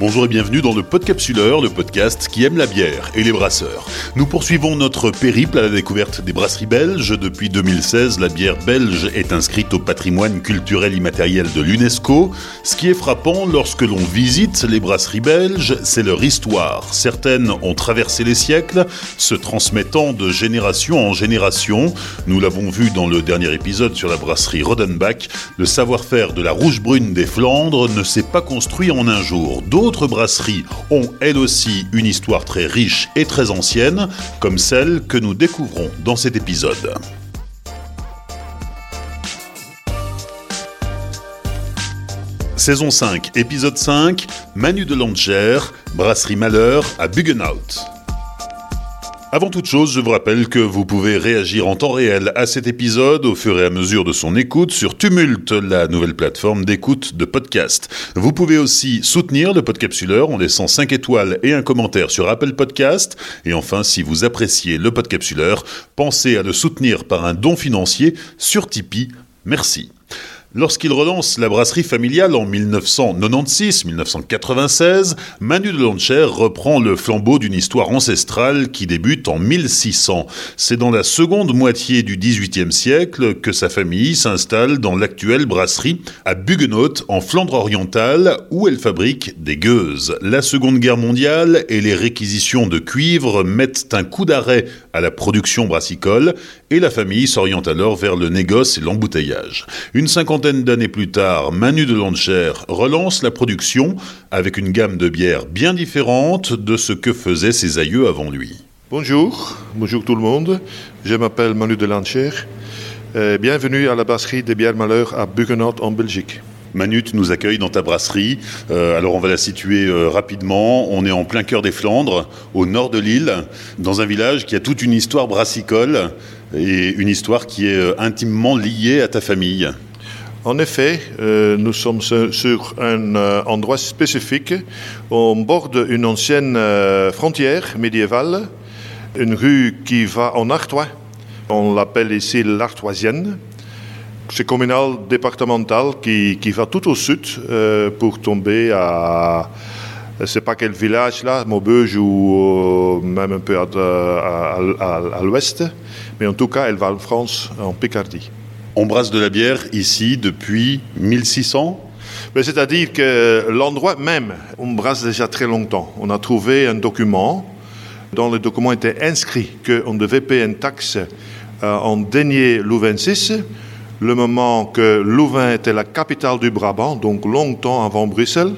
Bonjour et bienvenue dans le Podcapsuleur, le podcast qui aime la bière et les brasseurs. Nous poursuivons notre périple à la découverte des brasseries belges. Depuis 2016, la bière belge est inscrite au patrimoine culturel immatériel de l'UNESCO. Ce qui est frappant lorsque l'on visite les brasseries belges, c'est leur histoire. Certaines ont traversé les siècles, se transmettant de génération en génération. Nous l'avons vu dans le dernier épisode sur la brasserie Rodenbach, le savoir-faire de la rouge brune des Flandres ne s'est pas construit en un jour. Brasseries ont elles aussi une histoire très riche et très ancienne, comme celle que nous découvrons dans cet épisode. Saison 5, épisode 5, Manu de Langer, Brasserie Malheur à Buggenhout. Avant toute chose, je vous rappelle que vous pouvez réagir en temps réel à cet épisode au fur et à mesure de son écoute sur Tumult, la nouvelle plateforme d'écoute de podcast. Vous pouvez aussi soutenir le Podcapsuleur en laissant 5 étoiles et un commentaire sur Apple Podcast. Et enfin, si vous appréciez le Podcapsuleur, pensez à le soutenir par un don financier sur Tipeee. Merci. Lorsqu'il relance la brasserie familiale en 1996-1996, Manu de Lancher reprend le flambeau d'une histoire ancestrale qui débute en 1600. C'est dans la seconde moitié du XVIIIe siècle que sa famille s'installe dans l'actuelle brasserie à Buggenhout en Flandre orientale où elle fabrique des gueuses. La Seconde Guerre mondiale et les réquisitions de cuivre mettent un coup d'arrêt à la production brassicole et la famille s'oriente alors vers le négoce et l'embouteillage. Une cinquantaine d'années plus tard, Manu de Lancher relance la production avec une gamme de bières bien différente de ce que faisaient ses aïeux avant lui. Bonjour, bonjour tout le monde. Je m'appelle Manu de Lancher. Euh, bienvenue à la brasserie des bières Malheur à Buggenhout en Belgique. Manu, tu nous accueilles dans ta brasserie. Euh, alors on va la situer euh, rapidement. On est en plein cœur des Flandres, au nord de l'île, dans un village qui a toute une histoire brassicole et une histoire qui est intimement liée à ta famille. En effet, euh, nous sommes sur un euh, endroit spécifique. On borde une ancienne euh, frontière médiévale, une rue qui va en Artois. On l'appelle ici l'Artoisienne. C'est communal départemental qui, qui va tout au sud pour tomber à, je ne sais pas quel village là, Maubeuge ou même un peu à- à l'ouest. Mais en tout cas, elle va en France, en Picardie. On brasse de la bière ici depuis 1600 Mais C'est-à-dire que l'endroit même, on brasse déjà très longtemps. On a trouvé un document. Dans le document était inscrit qu'on devait payer une taxe euh, en denier louvain-6, le moment que Louvain était la capitale du Brabant, donc longtemps avant Bruxelles.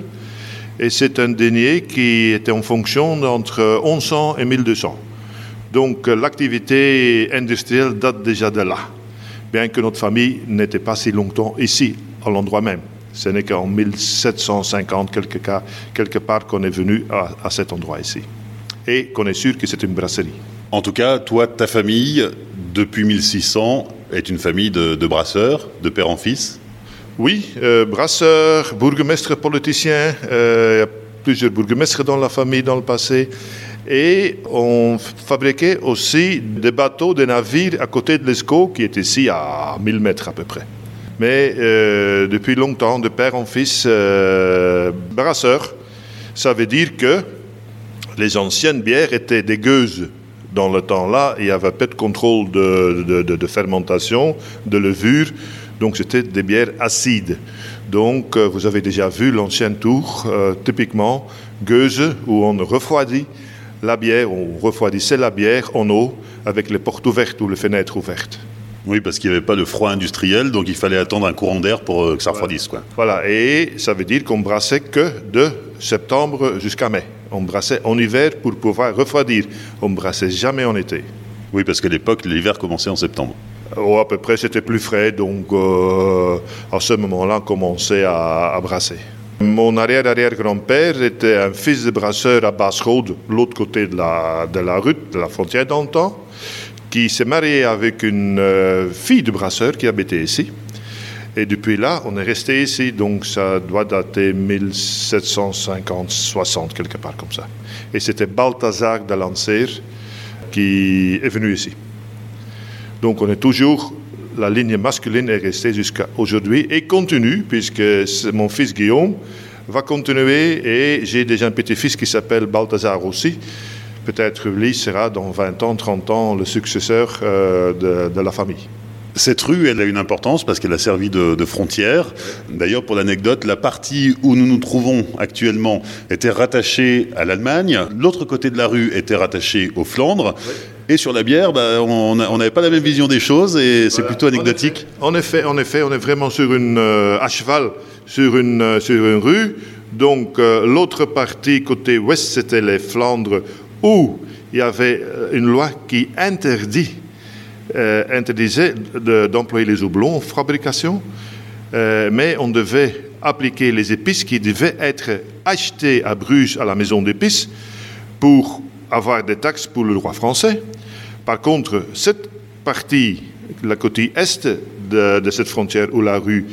Et c'est un denier qui était en fonction entre 1100 et 1200. Donc l'activité industrielle date déjà de là, bien que notre famille n'était pas si longtemps ici, à l'endroit même. Ce n'est qu'en 1750, quelque, cas, quelque part, qu'on est venu à, à cet endroit ici. Et qu'on est sûr que c'est une brasserie. En tout cas, toi, ta famille, depuis 1600, est une famille de, de brasseurs, de père en fils? Oui, euh, brasseur, bourgmestre, politicien, euh, il y a plusieurs bourgmestres dans la famille dans le passé. Et on fabriquait aussi des bateaux, des navires à côté de l'Escaut, qui est ici à 1000 mètres à peu près. Mais euh, depuis longtemps, de père en fils, euh, brasseur, ça veut dire que les anciennes bières étaient des gueuses. Dans le temps-là, il n'y avait pas de contrôle de, fermentation, de levure, donc c'était des bières acides. Donc euh, vous avez déjà vu l'ancienne tour, euh, typiquement gueuse, où on refroidit la bière, on refroidissait la bière en eau avec les portes ouvertes ou les fenêtres ouvertes. Oui, parce qu'il n'y avait pas le froid industriel, donc il fallait attendre un courant d'air pour euh, que ça refroidisse. Quoi. Voilà, et ça veut dire qu'on brassait que de septembre jusqu'à mai. On brassait en hiver pour pouvoir refroidir. On brassait jamais en été. Oui, parce qu'à l'époque, l'hiver commençait en septembre. Oh, à peu près, c'était plus frais, donc euh, à ce moment-là, on commençait à, à brasser. Mon arrière-arrière-grand-père était un fils de brasseur à Basse-Rode, l'autre côté de la, de la route, de la frontière temps, qui s'est marié avec une euh, fille de brasseur qui habitait ici. Et depuis là, on est resté ici, donc ça doit dater 1750-60, quelque part comme ça. Et c'était Balthazar de Lancer qui est venu ici. Donc on est toujours, la ligne masculine est restée jusqu'à aujourd'hui et continue, puisque mon fils Guillaume va continuer et j'ai déjà un petit-fils qui s'appelle Balthazar aussi. Peut-être lui sera dans 20 ans, 30 ans le successeur euh, de, de la famille. Cette rue, elle a une importance parce qu'elle a servi de, de frontière. D'ailleurs, pour l'anecdote, la partie où nous nous trouvons actuellement était rattachée à l'Allemagne. L'autre côté de la rue était rattaché aux Flandres. Et sur la bière, bah, on n'avait pas la même vision des choses et c'est plutôt anecdotique. En effet, en effet, on est vraiment sur une, euh, à cheval sur une, euh, sur une rue. Donc euh, l'autre partie, côté ouest, c'était les Flandres, où il y avait une loi qui interdit, euh, interdisait de- d'employer les houblons en fabrication, Euh, mais on devait appliquer les épices qui devaient être achetées à Bruges à la maison d'épices pour avoir des taxes pour le roi français. Par contre, cette partie, la côté est de, cette frontière ou la rue,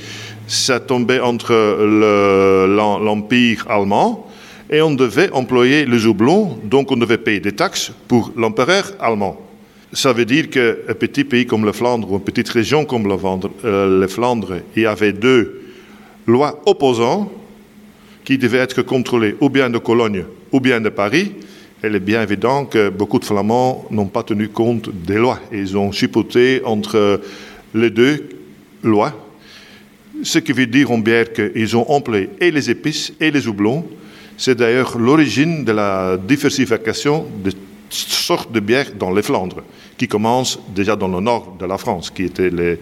ça tombait entre le- l'em- l'Empire allemand et on devait employer les houblons, donc on devait payer des taxes pour l'empereur allemand. Ça veut dire qu'un petit pays comme le Flandre ou une petite région comme le Flandre, euh, le Flandre, il y avait deux lois opposantes qui devaient être contrôlées ou bien de Cologne ou bien de Paris. Il est bien évident que beaucoup de Flamands n'ont pas tenu compte des lois. Ils ont chipoté entre les deux lois, ce qui veut dire en bière qu'ils ont employé et les épices et les houblons. C'est d'ailleurs l'origine de la diversification de sortes de bières dans les Flandres, qui commence déjà dans le nord de la France, qui étaient les,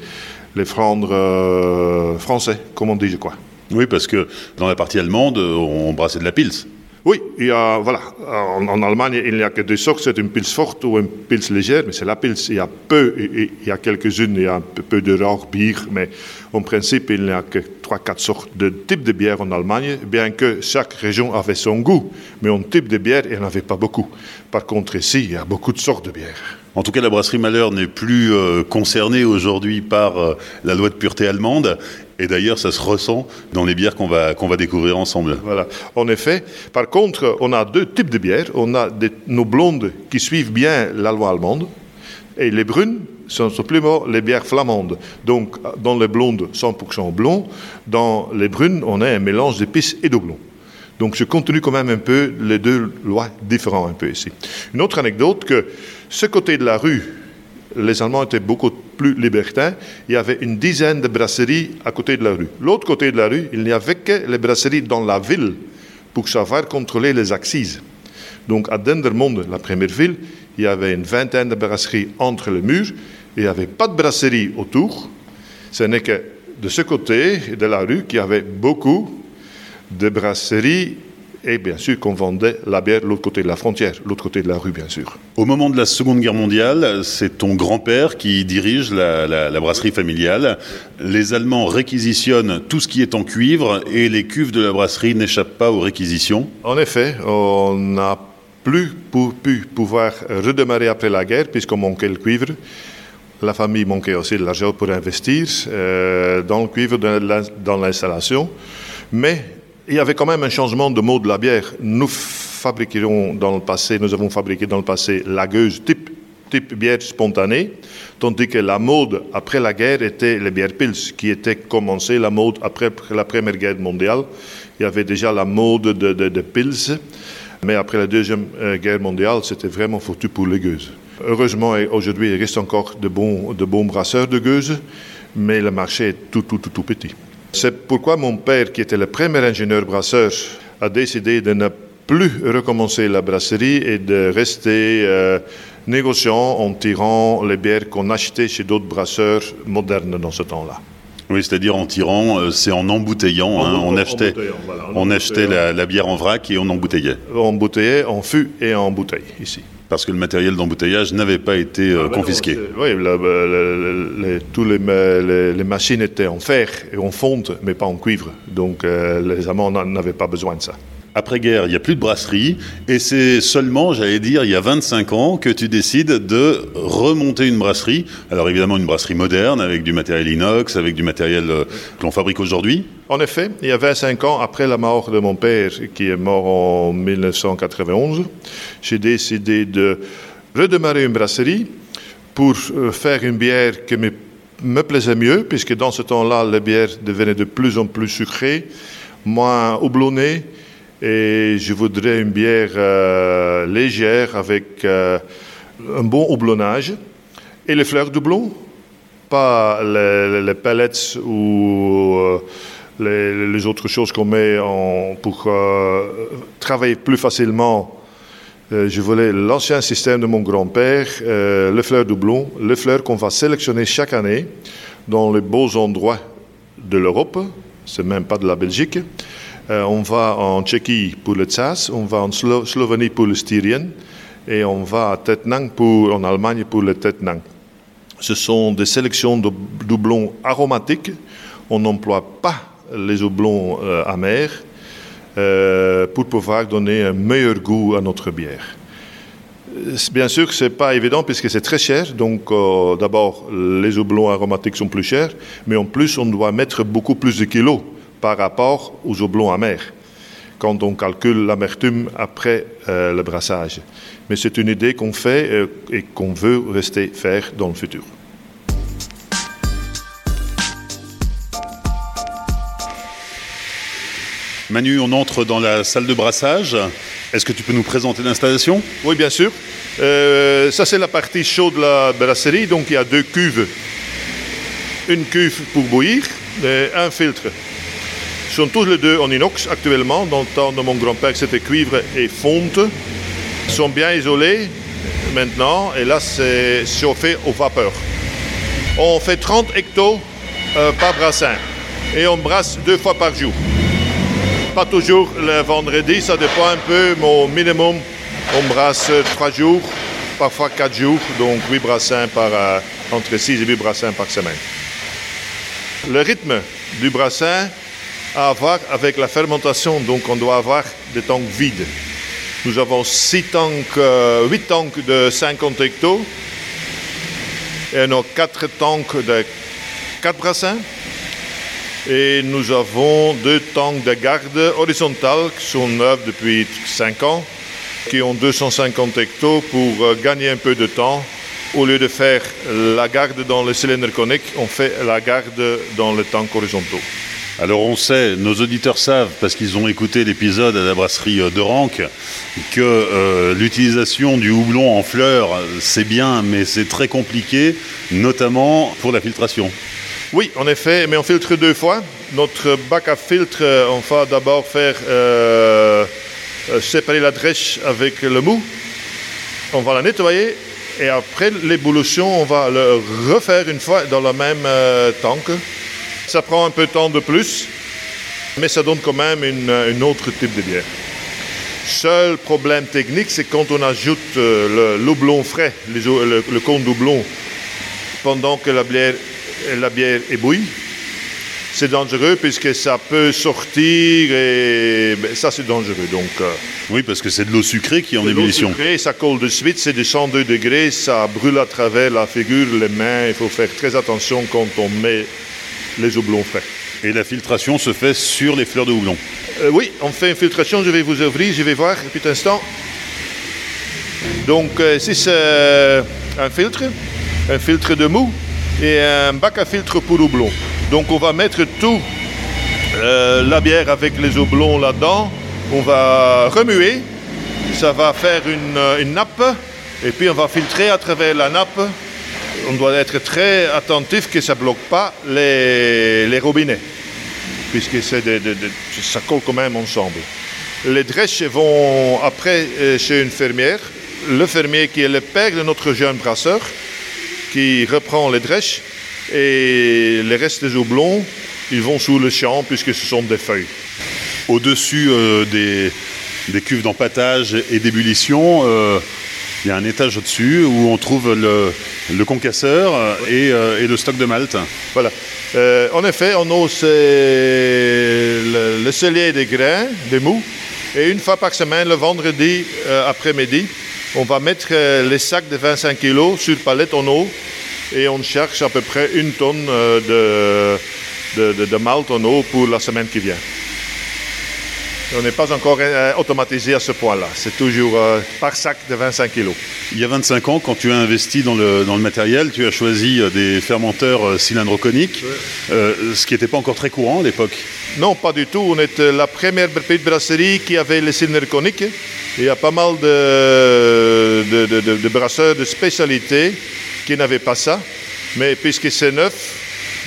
les Flandres euh, français, comme on dit, je crois. Oui, parce que dans la partie allemande, on brassait de la pils. Oui, il y a, voilà, en, Allemagne, il n'y a que deux sortes, c'est une pils forte ou une pils légère, mais c'est la pils. Il y a peu, il y a quelques-unes, il y a un peu, peu de rares bières, mais en principe, il n'y a que trois, quatre sortes de types de bière en Allemagne, bien que chaque région avait son goût, mais en type de bière, il n'y en avait pas beaucoup. Par contre, ici, il y a beaucoup de sortes de bières. En tout cas, la brasserie Malheur n'est plus euh, concernée aujourd'hui par euh, la loi de pureté allemande. Et d'ailleurs, ça se ressent dans les bières qu'on va, qu'on va découvrir ensemble. Voilà, en effet. Par contre, on a deux types de bières. On a nos blondes qui suivent bien la loi allemande, et les brunes sont simplement les bières flamandes. Donc, dans les blondes, 100% blond. Dans les brunes, on a un mélange d'épices et de blond. Donc, je continue quand même un peu les deux lois différentes un peu ici. Une autre anecdote que ce côté de la rue, les Allemands étaient beaucoup plus libertins. Il y avait une dizaine de brasseries à côté de la rue. L'autre côté de la rue, il n'y avait que les brasseries dans la ville pour savoir contrôler les axes. Donc à Dendermonde, la première ville, il y avait une vingtaine de brasseries entre les murs. Il n'y avait pas de brasserie autour. Ce n'est que de ce côté de la rue qu'il y avait beaucoup de brasseries et bien sûr qu'on vendait la bière de l'autre côté de la frontière, l'autre côté de la rue bien sûr. Au moment de la Seconde Guerre mondiale, c'est ton grand-père qui dirige la, la, la, brasserie familiale. Les Allemands réquisitionnent tout ce qui est en cuivre et les cuves de la brasserie n'échappent pas aux réquisitions. En effet, on n'a plus pour, pu pouvoir redémarrer après la guerre puisqu'on manquait le cuivre. La famille manquait aussi de l'argent pour investir euh, dans le cuivre, dans l'installation. Mais il y avait quand même un changement de mot de la bière. Nous fabriquions dans le passé, nous avons fabriqué dans le passé lagueuse type, type bière spontanée, tandis que la mode après la guerre était les bières pils, qui était commencée la mode après la Première Guerre mondiale. Il y avait déjà la mode de, de, pils, mais après la Deuxième Guerre mondiale, c'était vraiment foutu pour les gueuses. Heureusement, aujourd'hui, il reste encore de bons, de brasseurs de gueuses, mais le marché est tout, tout, tout, tout petit. C'est pourquoi mon père, qui était le premier ingénieur brasseur, a décidé de ne plus recommencer la brasserie et de rester euh, négociant en tirant les bières qu'on achetait chez d'autres brasseurs modernes dans ce temps-là. Oui, c'est-à-dire en tirant, euh, c'est en embouteillant. En, hein, en, on achetait, voilà, on achetait la, la, bière en vrac et on embouteillait. On embouteillait en fût et en bouteille, ici. Parce que le matériel d'embouteillage n'avait pas été euh, ah, ben confisqué. Non, oui, toutes les, les, les, machines étaient en fer et en fonte, mais pas en cuivre. Donc euh, les Allemands n'avaient pas besoin de ça. Après-guerre, il n'y a plus de brasserie, et c'est seulement, j'allais dire, il y a 25 ans que tu décides de remonter une brasserie. Alors évidemment, une brasserie moderne, avec du matériel inox, avec du matériel euh, que l'on fabrique aujourd'hui. En effet, il y a 25 ans, après la mort de mon père, qui est mort en 1991, j'ai décidé de redémarrer une brasserie pour euh, faire une bière qui me, plaisait mieux, puisque dans ce temps-là, la bière devenait de plus en plus sucrée moins houblonnée. Et je voudrais une bière euh, légère avec euh, un bon houblonnage. Et les fleurs doublons, pas les, les pellets ou euh, les, les, autres choses qu'on met pour travailler plus facilement. Je voulais l'ancien système de mon grand-père, euh, le fleur doublon, le fleur qu'on va sélectionner chaque année dans les beaux endroits de l'Europe, c'est même pas de la Belgique. Euh, on va en Tchéquie pour le Tsas, on va en Slo Slovénie pour le Styrien et on va à Tetnang pour, en Allemagne pour le Tetnang. Ce sont des sélections de doublons aromatiques. On n'emploie pas les houblons euh, amers euh, pour pouvoir donner un meilleur goût à notre bière. Bien sûr, ce n'est pas évident puisque c'est très cher. Donc, d'abord, les houblons aromatiques sont plus chers, mais en plus, on doit mettre beaucoup plus de kilos par rapport aux houblons amers quand on calcule l'amertume après euh, le brassage. Mais c'est une idée qu'on fait euh, et qu'on veut rester faire dans le futur. Manu, on entre dans la salle de brassage. Est-ce que tu peux nous présenter l'installation? Oui, bien sûr. Euh, ça, c'est la partie chaude de la brasserie. Donc, il y a deux cuves. Une cuve pour bouillir et un filtre. Ils sont tous les deux en inox actuellement. Dans le temps de mon grand-père, c'était cuivre et fonte. Ils sont bien isolés maintenant. Et là, c'est chauffé aux vapeurs. On fait 30 hectos euh, par brassin. Et on brasse deux fois par jour pas toujours le vendredi, ça dépend un peu, mais au minimum, on brasse trois jours, parfois quatre jours, donc huit brassins par, euh, entre 6 et 8 brassins par semaine. Le rythme du brassin à voir avec la fermentation, donc on doit avoir des tanks vides. Nous avons six tanks, euh, 8 tanks de 50 hectos et nos quatre tanks de 4 brassins. Et nous avons deux tanks de garde horizontale qui sont neufs depuis 5 ans, qui ont 250 hectos pour euh, gagner un peu de temps. Au lieu de faire la garde dans le cylindre conique, on fait la garde dans le tank horizontaux. Alors on sait, nos auditeurs savent, parce qu'ils ont écouté l'épisode à la brasserie de Ranque, que euh, l'utilisation du houblon en fleurs, c'est bien, mais c'est très compliqué, notamment pour la filtration. Oui, en effet, mais on filtre deux fois. Notre bac à filtre, on va d'abord faire euh, séparer la drèche avec le mou. On va la nettoyer et après l'ébullition, on va le refaire une fois dans le même euh, tank. Ça prend un peu de temps de plus, mais ça donne quand même une, une autre type de bière. Seul problème technique, c'est quand on ajoute euh, le houblon frais, le, le cône doublon, pendant que la bière la bière ébouille. C'est dangereux puisque ça peut sortir et ben, ça c'est dangereux. Donc, euh, oui, parce que c'est de l'eau sucrée qui est en ébullition. Sucrée, ça colle de suite, c'est de 102 degrés, ça brûle à travers la figure, les mains. Il faut faire très attention quand on met les houblons frais. Et la filtration se fait sur les fleurs de houblon euh, Oui, on fait une filtration, je vais vous ouvrir, je vais voir un instant. Donc, euh, c'est un filtre, un filtre de mou, et un bac à filtre pour houblon. Donc on va mettre tout euh, la bière avec les houblons là-dedans. On va remuer. Ça va faire une, nappe. Et puis on va filtrer à travers la nappe. On doit être très attentif que ça ne bloque pas les, robinets. Puisque ça colle quand même ensemble. Les drèches vont après euh, chez une fermière. Le fermier qui est le père de notre jeune brasseur qui reprend les drèches et les restes des houblons, ils vont sous le champ puisque ce sont des feuilles. Au-dessus euh, des, des, cuves d'empattage et d'ébullition, euh, il y a un étage au-dessus où on trouve le, concasseur et, euh, et, le stock de malt. Voilà. Euh, en effet, on a le, le cellier des grains, des mous, et une fois par semaine, le vendredi euh, après-midi, on va mettre euh, les sacs de 25 kg sur palette en eau et on cherche à peu près une tonne euh, de, de, de, de malt en eau pour la semaine qui vient. On n'est pas encore euh, automatisé à ce point-là. C'est toujours euh, par sac de 25 kg. Il y a 25 ans, quand tu as investi dans le, dans le matériel, tu as choisi des fermenteurs cylindro coniques, ouais. euh, ce qui n'était pas encore très courant à l'époque. Non, pas du tout. On est la première petite brasserie qui avait le cylindre conique. Il y a pas mal de, de, de, de brasseurs de spécialité qui n'avaient pas ça. Mais puisque c'est neuf,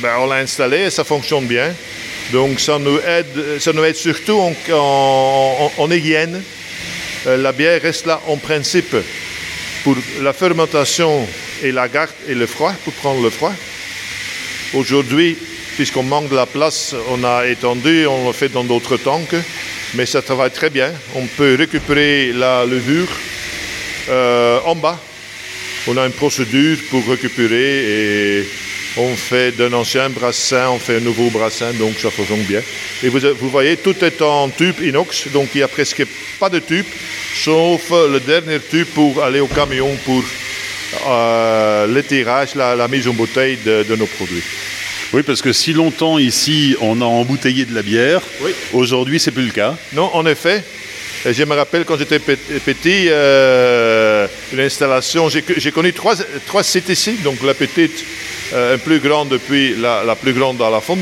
ben on l'a installé et ça fonctionne bien. Donc ça nous aide, ça nous aide surtout en, en, hygiène. Euh, la bière reste là en principe pour la fermentation et la garde et le froid, pour prendre le froid. Aujourd'hui, puisqu'on manque de la place, on a étendu, on le fait dans d'autres tanks, mais ça travaille très bien. On peut récupérer la levure euh, en bas. On a une procédure pour récupérer et on fait d'un ancien brassin, on fait un nouveau brassin, donc ça fonctionne bien. Et vous, vous voyez, tout est en tube inox, donc il n'y a presque pas de tube, sauf le dernier tube pour aller au camion pour euh, le tirage, la, la, mise en bouteille de, de, nos produits. Oui, parce que si longtemps ici on a embouteillé de la bière, oui. aujourd'hui c'est plus le cas. Non, en effet. Je me rappelle quand j'étais petit, euh, une installation, j'ai connu trois, trois sites ici, donc la petite, euh, la, plus grande dans la fond,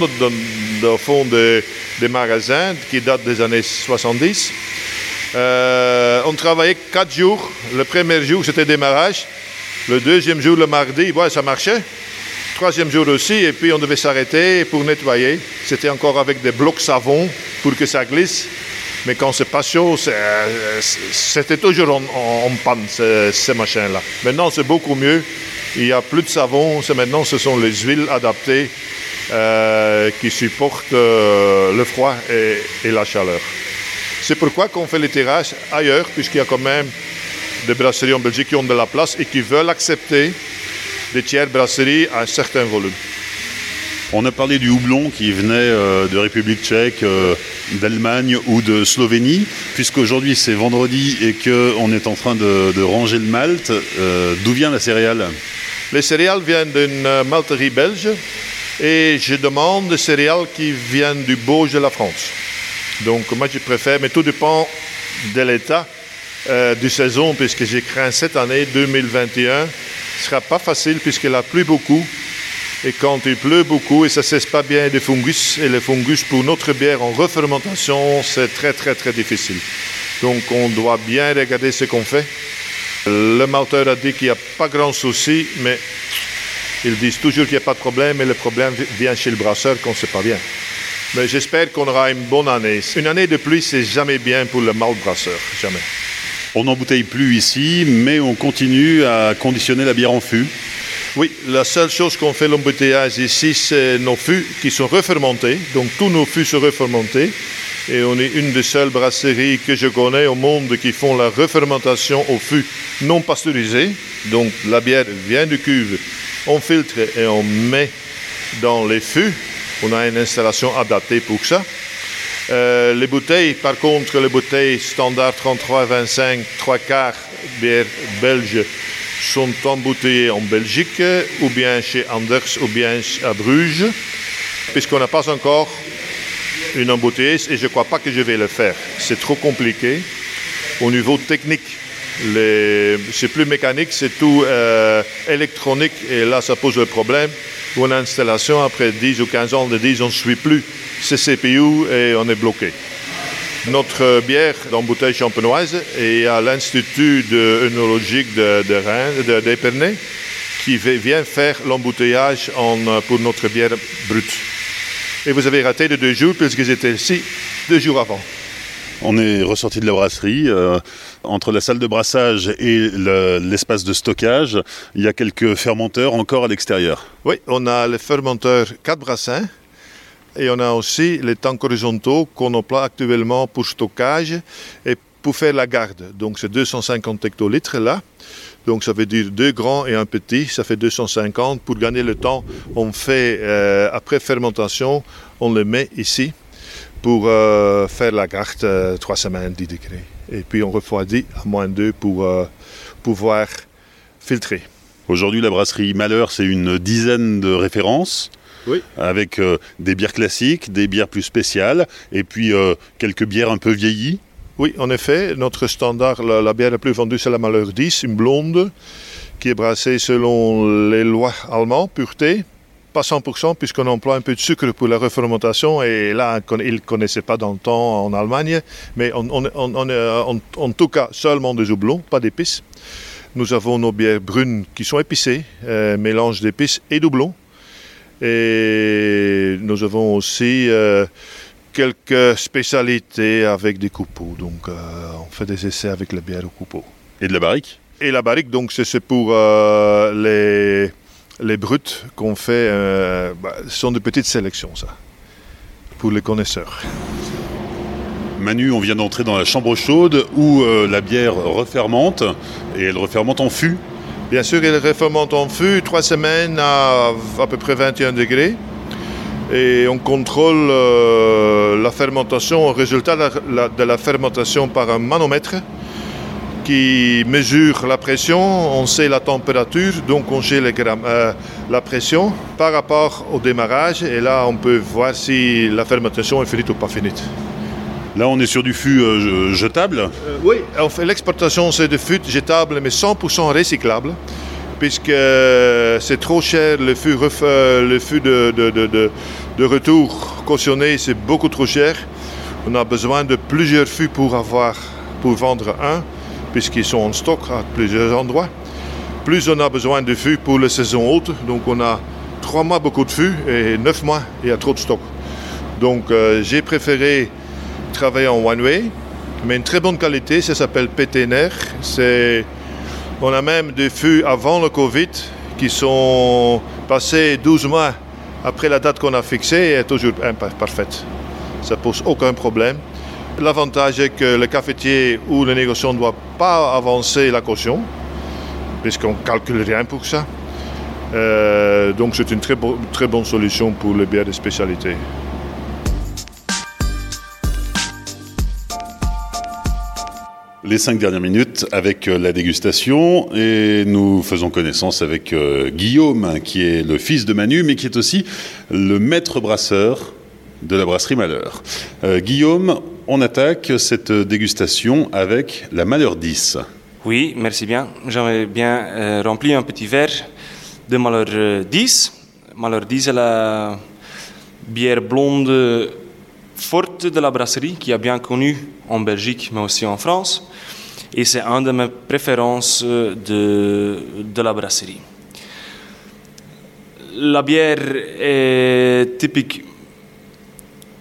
au fond des, magasins qui datent des années 70. Euh, on travaillait quatre jours. Le premier jour, c'était démarrage. Le deuxième jour, le mardi, ouais, ça marchait. Troisième jour aussi, et puis on devait s'arrêter pour nettoyer. C'était encore avec des blocs savon pour que ça glisse. Mais quand c'est pas chaud, c'était toujours en panne, ces, ces machins-là. Maintenant, c'est beaucoup mieux. Il n'y a plus de savon. Maintenant, ce sont les huiles adaptées euh, qui supportent euh, le froid et, la chaleur. C'est pourquoi qu'on fait les tirages ailleurs, puisqu'il y a quand même des brasseries en Belgique qui ont de la place et qui veulent accepter des tiers brasseries à un certain volume. On a parlé du houblon qui venait euh, de République tchèque, d'Allemagne ou de Slovénie, puisqu'aujourd'hui c'est vendredi et qu'on est en train de, ranger le malt. D'où vient la céréale? Les céréales viennent d'une malterie belge et je demande des céréales qui viennent du Bauge de la France. Donc moi je préfère, mais tout dépend de l'état euh, du saison, puisque j'ai craint cette année 2021. Ce sera pas facile puisqu'il a plu beaucoup. Et quand il pleut beaucoup et ça ne cesse pas bien des fungus, et les fungus pour notre bière en refermentation, c'est très très très difficile. Donc on doit bien regarder ce qu'on fait. Le malteur a dit qu'il n'y a pas grand souci, mais ils disent toujours qu'il n'y a pas de problème, et le problème vient chez le brasseur quand c'est pas bien. Mais j'espère qu'on aura une bonne année. Une année de pluie, c'est jamais bien pour le malt brasseur, jamais. On n'embouteille plus ici, mais on continue à conditionner la bière en fût. Oui, la seule chose qu'on fait l'embouteillage ici, c'est nos fûts qui sont refermentés. Donc tous nos fûts sont refermentés. Et on est une des seules brasseries que je connais au monde qui font la refermentation au fût non pasteurisé. Donc la bière vient du cuve, on filtre et on met dans les fûts. On a une installation adaptée pour ça. Euh, les bouteilles, par contre, les bouteilles standard 33-25, 3 quarts bière belge sont embouteillées en Belgique, ou bien chez Anders, ou bien à Bruges, puisqu'on n'a pas encore une embouteilleuse, et je ne crois pas que je vais le faire. C'est trop compliqué au niveau technique. C'est plus mécanique, c'est tout euh, électronique, et là, ça pose le problème. Une installation, après 10 ou 15 ans de 10, on ne suit plus ces CPU et on est bloqué. Notre bière d'embouteille champenoise est à l'Institut de œnologique de, de Rennes, d'Épernay, qui vient faire l'embouteillage pour notre bière brute. Et vous avez raté de deux jours puisque j'étais ici deux jours avant. On est ressorti de la brasserie. Euh, entre la salle de brassage et l'espace le, de stockage, il y a quelques fermenteurs encore à l'extérieur. Oui, on a le fermenteur 4 brassins. Et on a aussi les tanks horizontaux qu'on emploie actuellement pour stockage et pour faire la garde. Donc c'est 250 hectolitres là. Donc ça veut dire deux grands et un petit, ça fait 250. Pour gagner le temps, on fait, euh, après fermentation, on le met ici pour euh, faire la garde euh, 3 semaines, 10 degrés. Et puis on refroidit à moins 2 pour euh, pouvoir filtrer. Aujourd'hui, la brasserie Malheur, c'est une dizaine de références. Oui. Avec euh, des bières classiques, des bières plus spéciales, et puis euh, quelques bières un peu vieillies. Oui, en effet, notre standard, la, bière la plus vendue, c'est la Malheur 10, une blonde, qui est brassée selon les lois allemandes, pureté. pas 100% puisqu'on emploie un peu de sucre pour la refermentation et là, ils ne connaissaient pas dans le temps en Allemagne, mais on, en tout cas seulement des houblons, pas d'épices. Nous avons nos bières brunes qui sont épicées, euh, mélange d'épices et doublons. Et nous avons aussi euh, quelques spécialités avec des coupeaux. Donc euh, on fait des essais avec la bière au coupeau. Et de la barrique Et la barrique, donc c'est pour les les brutes qu'on fait euh, bah, sont de petites sélections, ça, pour les connaisseurs. Manu, on vient d'entrer dans la chambre chaude où euh, la bière refermente et elle refermente en fût. Bien sûr, elle refermente en fût trois semaines à à peu près 21 degrés. Et on contrôle euh, la fermentation, le résultat de la fermentation par un manomètre qui mesure la pression, on sait la température, donc on sait euh, la pression par rapport au démarrage. Et là, on peut voir si la fermentation est finie ou pas finie. Là, on est sur du fût euh, jetable Oui, l'exportation, c'est de fût jetable, mais 100% recyclable, puisque c'est trop cher. Le fût, le fût de, de retour cautionné, c'est beaucoup trop cher. On a besoin de plusieurs fûts pour, avoir, pour vendre un puisqu'ils sont en stock à plusieurs endroits. Plus on a besoin de fûts pour la saison haute, donc on a trois mois beaucoup de fûts et neuf mois il y a trop de stock. Donc euh, j'ai préféré travailler en one way, mais une très bonne qualité, ça s'appelle PTNR. C'est, on a même des fûts avant le Covid qui sont passés 12 mois après la date qu'on a fixée et toujours parfaite. Ça pose aucun problème. L'avantage est que le cafetier ou le négociant ne doit pas avancer la caution, puisqu'on ne calcule rien pour ça. Euh, donc c'est une très, très bonne solution pour les bières de spécialité. Les cinq dernières minutes avec euh, la dégustation et nous faisons connaissance avec euh, Guillaume qui est le fils de Manu mais qui est aussi le maître brasseur de la brasserie Malheur. Guillaume, on attaque cette dégustation avec la Malheur 10. Oui, merci bien. J'aimerais bien euh, remplir un petit verre de Malheur 10. Malheur 10 est la bière blonde forte de la brasserie qui est bien connue en Belgique mais aussi en France. Et c'est une de mes préférences de, de la brasserie. La bière est typique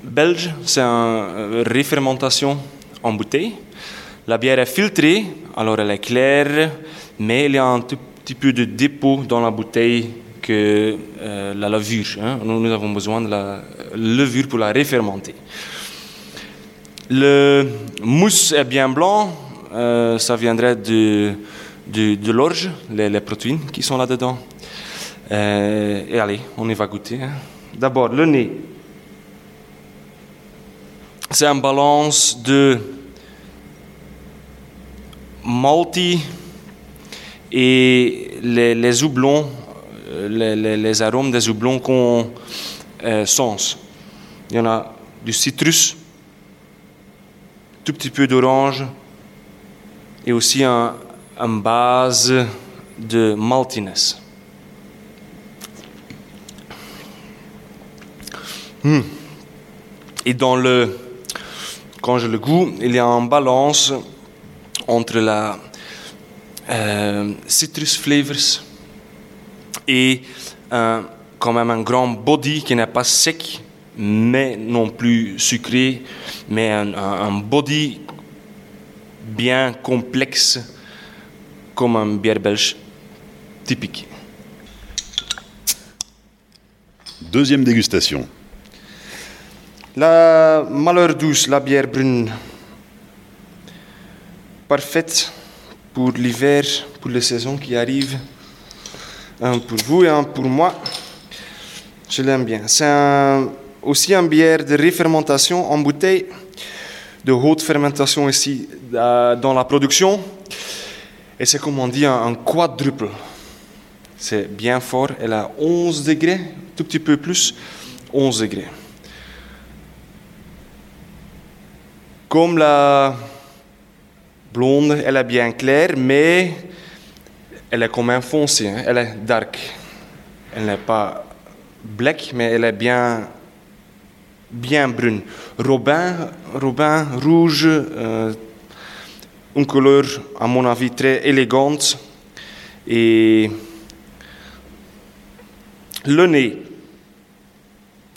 belge, c'est une réfermentation en bouteille. La bière est filtrée, alors elle est claire, mais il y a un petit peu de dépôt dans la bouteille que euh, la levure. Hein. Nous, avons besoin de la levure pour la réfermenter. Le mousse est bien blanc, euh, ça viendrait de, de, l'orge, les, protéines qui sont là-dedans. Euh, et allez, on y va goûter. Hein. D'abord, le nez c'est un balance de multi et les, les houblons, les, arômes des houblons qu'on euh, sens. Il y en a du citrus, tout petit peu d'orange et aussi un, base de maltiness. Hmm. Et dans le quand je le goûte, il y a un balance entre la euh, citrus flavors et quand même un grand body qui n'est pas sec, mais non plus sucré, mais un, body bien complexe comme un bière belge typique. Deuxième dégustation. La malheur douce, la bière brune, parfaite pour l'hiver, pour les saisons qui arrivent. Un pour vous et un pour moi. Je l'aime bien. C'est aussi une bière de réfermentation en bouteille, de haute fermentation ici euh, dans la production. Et c'est comme on dit un, quadruple. C'est bien fort. Elle a 11 degrés, tout petit peu plus, 11 degrés. Comme la blonde, elle est bien claire, mais elle est comme même foncée, hein. elle est dark. Elle n'est pas black, mais elle est bien, bien brune. Robin, Robin rouge, euh, une couleur, à mon avis, très élégante. Et le nez.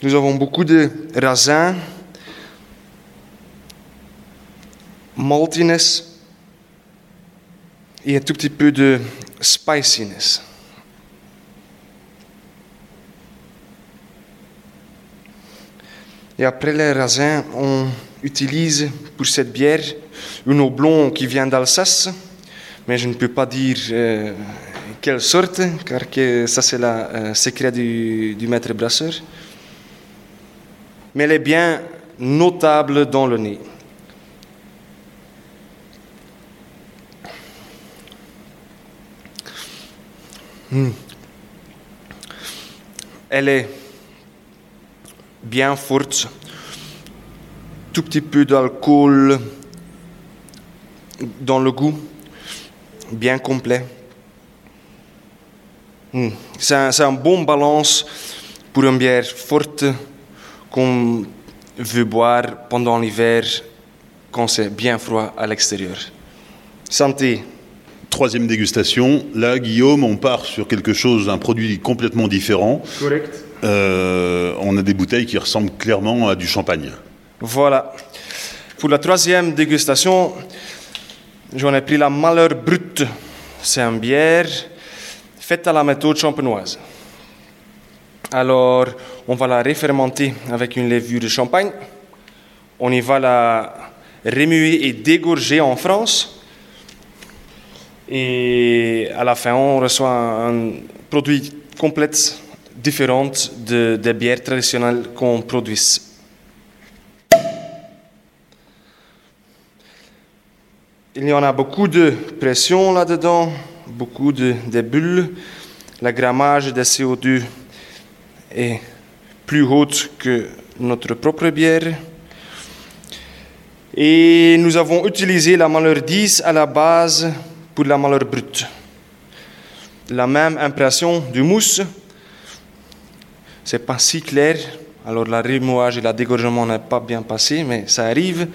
Nous avons beaucoup de raisins, maltiness et un tout petit peu de spiciness. Et après les raisins, on utilise pour cette bière une eau blonde qui vient d'Alsace, mais je ne peux pas dire euh, quelle sorte, car que ça c'est le euh, secret du, du maître brasseur. Mais elle est bien notable dans le nez. Elle est bien forte, tout petit peu d'alcool dans le goût, bien complet. Hmm. C'est un, c'est un bon balance pour une bière forte qu'on veut boire pendant l'hiver quand c'est bien froid à l'extérieur. Santé. Troisième dégustation. Là, Guillaume, on part sur quelque chose, un produit complètement différent. Correct. Euh, on a des bouteilles qui ressemblent clairement à du champagne. Voilà. Pour la troisième dégustation, j'en ai pris la Malheur Brut. C'est une bière faite à la méthode champenoise. Alors, on va la réfermenter avec une levure de champagne. On y va la remuer et dégorger en France. Et à la fin, on reçoit un produit complet différent de, des bières traditionnelles qu'on produit. Il y en a beaucoup de pression là-dedans, beaucoup de, de bulles. Le grammage de CO2 est plus haute que notre propre bière. Et nous avons utilisé la malheur 10 à la base pour la malheur brute. La même impression du mousse, c'est pas si clair, alors le remouage et le dégorgement n'est pas bien passé, mais ça arrive.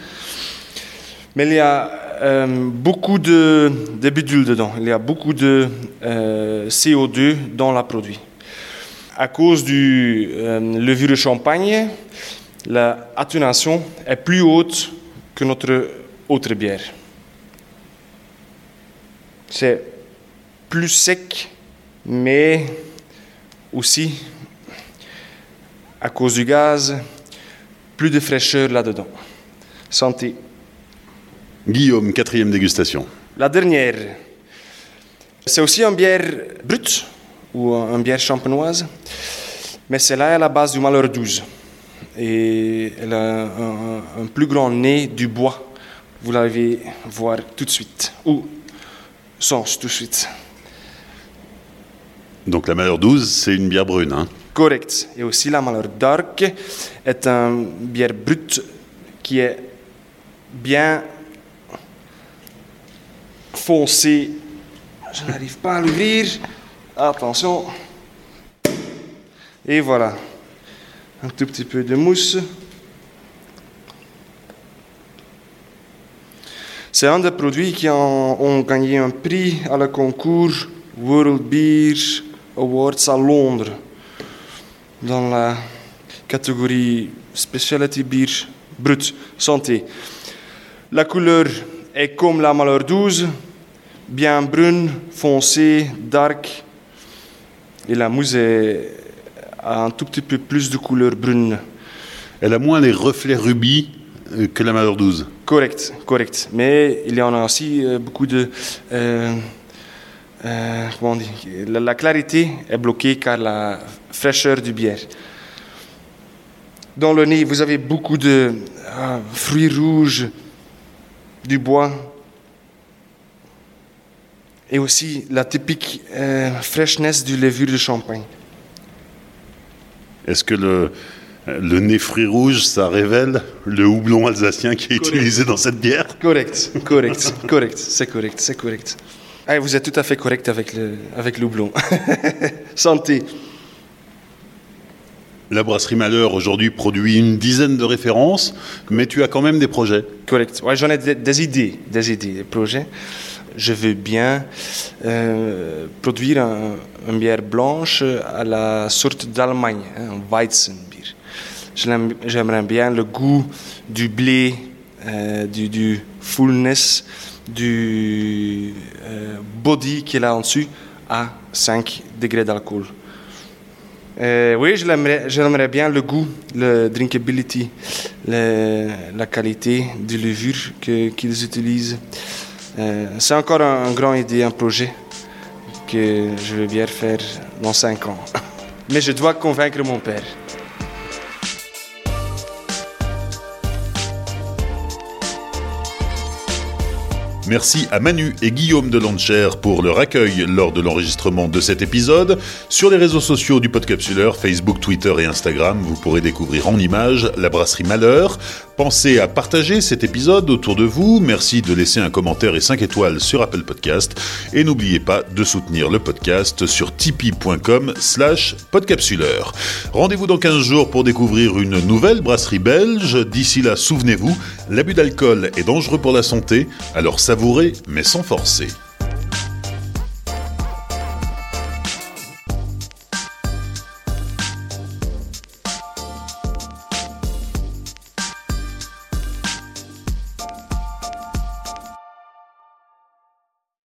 Mais il y a euh, beaucoup de, de bidules dedans, il y a beaucoup de euh, CO2 dans le produit. À cause du euh, levure de champagne, la atténuation est plus haute que notre autre bière. C'est plus sec, mais aussi, à cause du gaz, plus de fraîcheur là-dedans. Santé. Guillaume, quatrième dégustation. La dernière, c'est aussi une bière brute ou une bière champenoise, mais celle-là est à la base du Malheur 12. Et elle a un, un- un plus grand nez du bois. Vous l'allez voir tout de suite, ou sens tout de suite. Donc la Malheur 12, c'est une bière brune. Hein. Correct. Et aussi la Malheur Dark est une bière brute qui est bien foncée. Je n'arrive pas à l'ouvrir. Attention. Et voilà. Un tout petit peu de mousse. C'est un des produits qui ont, gagné un prix à le concours World Beer Awards à Londres dans la catégorie Specialty Beer Brut Santé. La couleur est comme la Malheur 12, bien brune, foncée, dark. Et la mousse est- a un tout petit peu plus de couleur brune. Elle a moins les reflets rubis que la Malheur 12. Correct, correct. Mais il y en a aussi euh, beaucoup de... euh, euh, comment on dit la, la clarité est bloquée par la fraîcheur du bière. Dans le nez, vous avez beaucoup de euh, fruits rouges, du bois, et aussi la typique euh, freshness du levure de champagne. Est-ce que le, le nez fruit rouge, ça révèle le houblon alsacien qui est utilisé dans cette bière Correct, correct, correct, c'est correct, c'est correct. Ah, vous êtes tout à fait correct avec le, avec le houblon. Santé. La brasserie Malheur aujourd'hui produit une dizaine de références, mais tu as quand même des projets. Correct. Ouais, j'en ai des, des, idées, des idées, des projets. Je veux bien euh, produire un, une bière blanche à la sorte d'Allemagne, hein, un Weizenbier. J'aimerais bien le goût du blé, euh, du, fullness, du euh, body qu'il a en dessus à 5 degrés d'alcool. Euh, oui, j'aimerais bien le goût, le drinkability, la qualité du levure qu'ils utilisent. Euh, c'est encore un, un, grand idée, un projet que je vais bien faire dans 5 ans. Mais je dois convaincre mon père. Merci à Manu et Guillaume de Lancher pour leur accueil lors de l'enregistrement de cet épisode. Sur les réseaux sociaux du Podcapsuleur, Facebook, Twitter et Instagram, vous pourrez découvrir en images la brasserie Malheur. Pensez à partager cet épisode autour de vous. Merci de laisser un commentaire et 5 étoiles sur Apple Podcast. Et n'oubliez pas de soutenir le podcast sur tipeee.com slash podcapsuleur. Rendez-vous dans 15 jours pour découvrir une nouvelle brasserie belge. D'ici là, souvenez-vous, l'abus d'alcool est dangereux pour la santé, alors mais sans forcer.